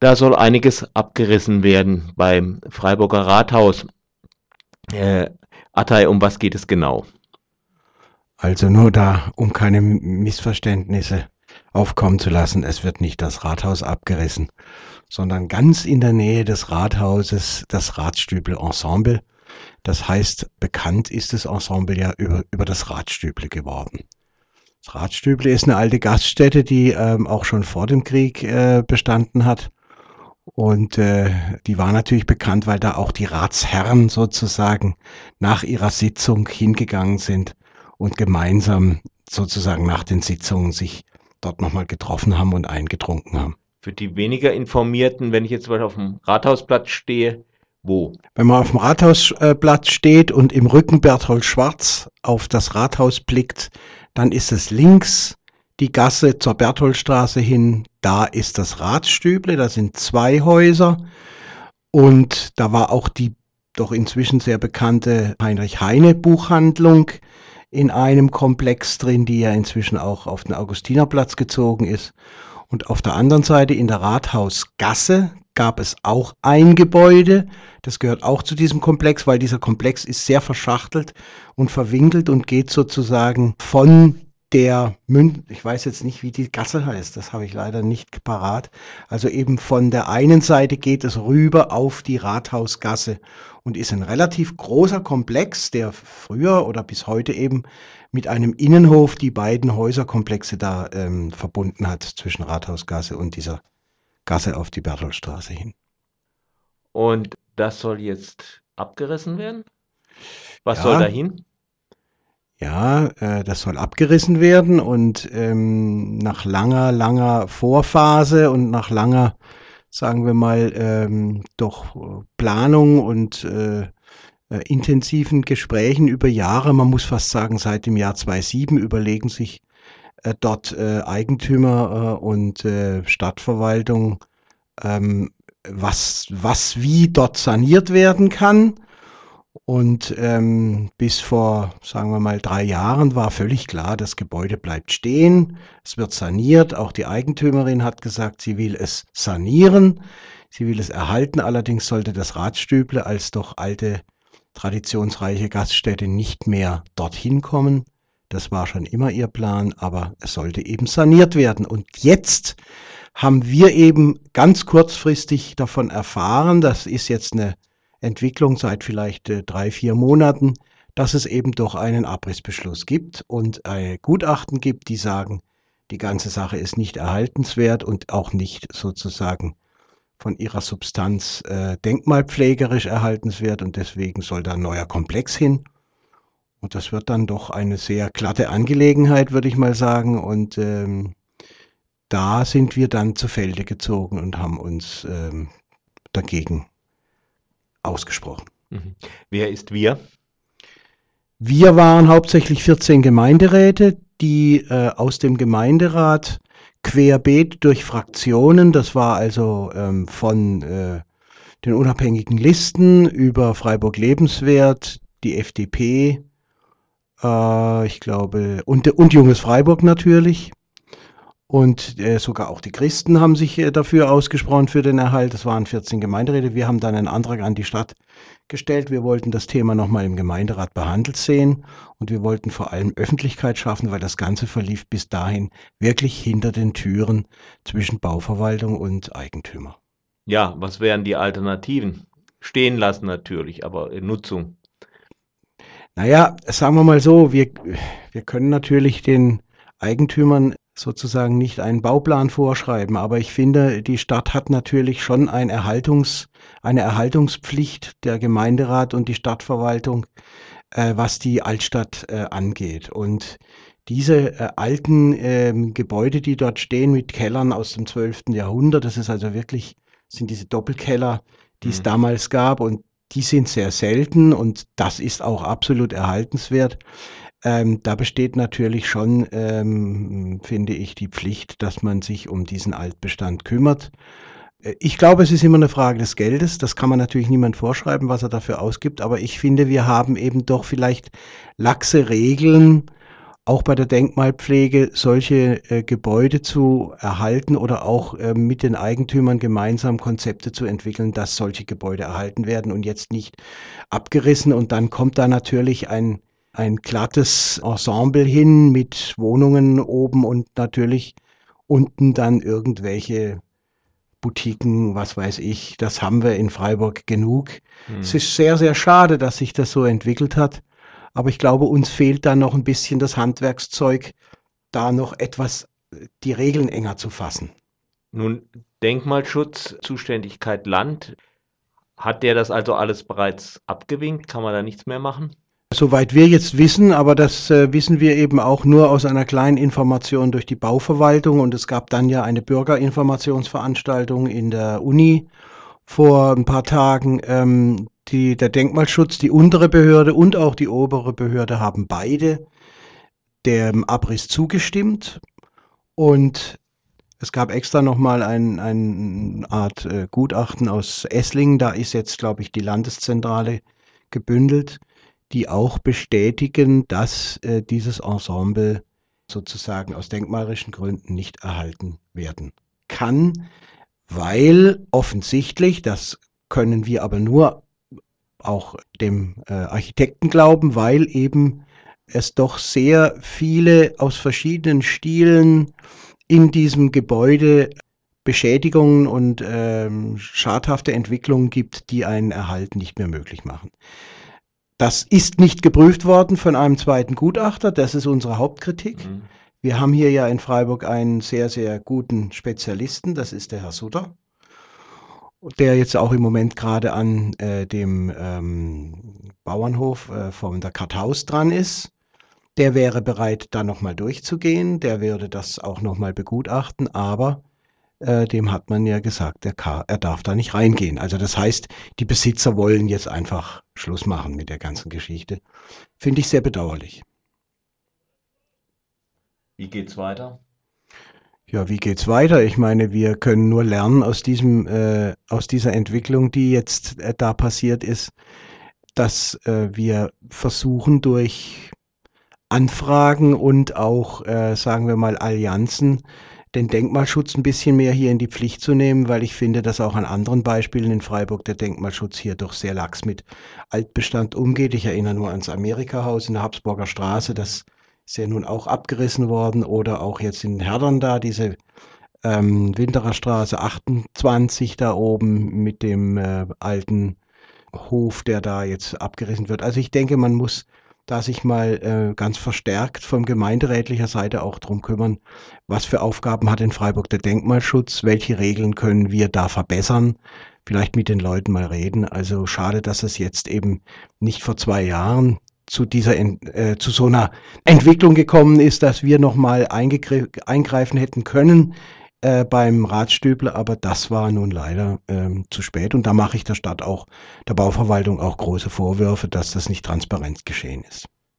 Da soll einiges abgerissen werden beim Freiburger Rathaus. Äh, Atay, um was geht es genau? Also nur da, um keine Missverständnisse aufkommen zu lassen, es wird nicht das Rathaus abgerissen, sondern ganz in der Nähe des Rathauses das Radstübel-Ensemble. Das heißt, bekannt ist das Ensemble ja über, über das Radstüble geworden. Das Radstüble ist eine alte Gaststätte, die ähm, auch schon vor dem Krieg äh, bestanden hat und äh, die war natürlich bekannt, weil da auch die Ratsherren sozusagen nach ihrer Sitzung hingegangen sind und gemeinsam sozusagen nach den Sitzungen sich dort nochmal getroffen haben und eingetrunken haben. Für die weniger Informierten, wenn ich jetzt mal auf dem Rathausplatz stehe, wo? Wenn man auf dem Rathausplatz steht und im Rücken Berthold Schwarz auf das Rathaus blickt, dann ist es links die Gasse zur Bertholdstraße hin, da ist das Ratsstüble, da sind zwei Häuser und da war auch die doch inzwischen sehr bekannte Heinrich Heine Buchhandlung in einem Komplex drin, die ja inzwischen auch auf den Augustinerplatz gezogen ist. Und auf der anderen Seite in der Rathausgasse gab es auch ein Gebäude, das gehört auch zu diesem Komplex, weil dieser Komplex ist sehr verschachtelt und verwinkelt und geht sozusagen von der Mün ich weiß jetzt nicht, wie die Gasse heißt, das habe ich leider nicht parat. Also eben von der einen Seite geht es rüber auf die Rathausgasse und ist ein relativ großer Komplex, der früher oder bis heute eben mit einem Innenhof die beiden Häuserkomplexe da ähm, verbunden hat zwischen Rathausgasse und dieser Gasse auf die Bertholdstraße hin. Und das soll jetzt abgerissen werden? Was ja, soll da hin? Ja, äh, das soll abgerissen werden und ähm, nach langer, langer Vorphase und nach langer, sagen wir mal, ähm, doch Planung und äh, äh, intensiven Gesprächen über Jahre, man muss fast sagen, seit dem Jahr 2007 überlegen sich äh, dort äh, Eigentümer äh, und äh, Stadtverwaltung, ähm, was, was wie dort saniert werden kann. Und ähm, bis vor, sagen wir mal, drei Jahren war völlig klar, das Gebäude bleibt stehen, es wird saniert. Auch die Eigentümerin hat gesagt, sie will es sanieren, sie will es erhalten. Allerdings sollte das Ratsstüble als doch alte, traditionsreiche Gaststätte nicht mehr dorthin kommen. Das war schon immer ihr Plan, aber es sollte eben saniert werden. Und jetzt haben wir eben ganz kurzfristig davon erfahren, das ist jetzt eine Entwicklung seit vielleicht äh, drei, vier Monaten, dass es eben doch einen Abrissbeschluss gibt und ein Gutachten gibt, die sagen, die ganze Sache ist nicht erhaltenswert und auch nicht sozusagen von ihrer Substanz äh, denkmalpflegerisch erhaltenswert und deswegen soll da ein neuer Komplex hin. Und das wird dann doch eine sehr glatte Angelegenheit, würde ich mal sagen. Und ähm, da sind wir dann zu Felde gezogen und haben uns ähm, dagegen ausgesprochen. Mhm. Wer ist wir? Wir waren hauptsächlich 14 Gemeinderäte, die äh, aus dem Gemeinderat querbeet durch Fraktionen, das war also ähm, von äh, den unabhängigen Listen über Freiburg Lebenswert, die FDP, äh, ich glaube, und, und Junges Freiburg natürlich, und äh, sogar auch die Christen haben sich äh, dafür ausgesprochen für den Erhalt. Es waren 14 Gemeinderäte. Wir haben dann einen Antrag an die Stadt gestellt. Wir wollten das Thema nochmal im Gemeinderat behandelt sehen und wir wollten vor allem Öffentlichkeit schaffen, weil das Ganze verlief bis dahin wirklich hinter den Türen zwischen Bauverwaltung und Eigentümer. Ja, was wären die Alternativen? Stehen lassen natürlich, aber in Nutzung. Naja, sagen wir mal so, wir, wir können natürlich den Eigentümern sozusagen nicht einen Bauplan vorschreiben. Aber ich finde, die Stadt hat natürlich schon ein Erhaltungs, eine Erhaltungspflicht, der Gemeinderat und die Stadtverwaltung, äh, was die Altstadt äh, angeht. Und diese äh, alten ähm, Gebäude, die dort stehen mit Kellern aus dem 12. Jahrhundert, das ist also wirklich, sind diese Doppelkeller, die mhm. es damals gab und die sind sehr selten und das ist auch absolut erhaltenswert. Ähm, da besteht natürlich schon, ähm, finde ich, die Pflicht, dass man sich um diesen Altbestand kümmert. Äh, ich glaube, es ist immer eine Frage des Geldes. Das kann man natürlich niemand vorschreiben, was er dafür ausgibt. Aber ich finde, wir haben eben doch vielleicht laxe Regeln auch bei der Denkmalpflege solche äh, Gebäude zu erhalten oder auch äh, mit den Eigentümern gemeinsam Konzepte zu entwickeln, dass solche Gebäude erhalten werden und jetzt nicht abgerissen. Und dann kommt da natürlich ein, ein glattes Ensemble hin mit Wohnungen oben und natürlich unten dann irgendwelche Boutiquen, was weiß ich. Das haben wir in Freiburg genug. Hm. Es ist sehr, sehr schade, dass sich das so entwickelt hat. Aber ich glaube, uns fehlt da noch ein bisschen das Handwerkszeug, da noch etwas die Regeln enger zu fassen. Nun, Denkmalschutz, Zuständigkeit Land. Hat der das also alles bereits abgewinkt? Kann man da nichts mehr machen? Soweit wir jetzt wissen, aber das äh, wissen wir eben auch nur aus einer kleinen Information durch die Bauverwaltung. Und es gab dann ja eine Bürgerinformationsveranstaltung in der Uni vor ein paar Tagen. Ähm, die, der Denkmalschutz, die untere Behörde und auch die obere Behörde haben beide dem Abriss zugestimmt. Und es gab extra nochmal ein, eine Art äh, Gutachten aus Esslingen, da ist jetzt, glaube ich, die Landeszentrale gebündelt, die auch bestätigen, dass äh, dieses Ensemble sozusagen aus denkmalischen Gründen nicht erhalten werden kann, weil offensichtlich, das können wir aber nur auch dem äh, Architekten glauben, weil eben es doch sehr viele aus verschiedenen Stilen in diesem Gebäude Beschädigungen und ähm, schadhafte Entwicklungen gibt, die einen Erhalt nicht mehr möglich machen. Das ist nicht geprüft worden von einem zweiten Gutachter, das ist unsere Hauptkritik. Mhm. Wir haben hier ja in Freiburg einen sehr, sehr guten Spezialisten, das ist der Herr Sutter der jetzt auch im Moment gerade an äh, dem ähm, Bauernhof äh, von der Karthaus dran ist. Der wäre bereit, da nochmal durchzugehen. Der würde das auch nochmal begutachten, aber äh, dem hat man ja gesagt, er, er darf da nicht reingehen. Also das heißt, die Besitzer wollen jetzt einfach Schluss machen mit der ganzen Geschichte. Finde ich sehr bedauerlich. Wie geht's weiter? Ja, wie geht's weiter? Ich meine, wir können nur lernen aus diesem, äh, aus dieser Entwicklung, die jetzt äh, da passiert ist, dass äh, wir versuchen durch Anfragen und auch, äh, sagen wir mal, Allianzen den Denkmalschutz ein bisschen mehr hier in die Pflicht zu nehmen, weil ich finde, dass auch an anderen Beispielen in Freiburg der Denkmalschutz hier doch sehr lax mit Altbestand umgeht. Ich erinnere nur ans Amerikahaus in der Habsburger Straße, das ist ja nun auch abgerissen worden oder auch jetzt in Herdern da, diese ähm, Winterer Straße 28 da oben mit dem äh, alten Hof, der da jetzt abgerissen wird. Also ich denke, man muss da sich mal äh, ganz verstärkt von gemeinderätlicher Seite auch drum kümmern, was für Aufgaben hat in Freiburg der Denkmalschutz, welche Regeln können wir da verbessern, vielleicht mit den Leuten mal reden. Also schade, dass es jetzt eben nicht vor zwei Jahren zu dieser äh, zu so einer Entwicklung gekommen ist, dass wir nochmal eingreifen hätten können äh, beim Ratstübler, aber das war nun leider ähm, zu spät und da mache ich der Stadt auch, der Bauverwaltung auch große Vorwürfe, dass das nicht transparent geschehen ist.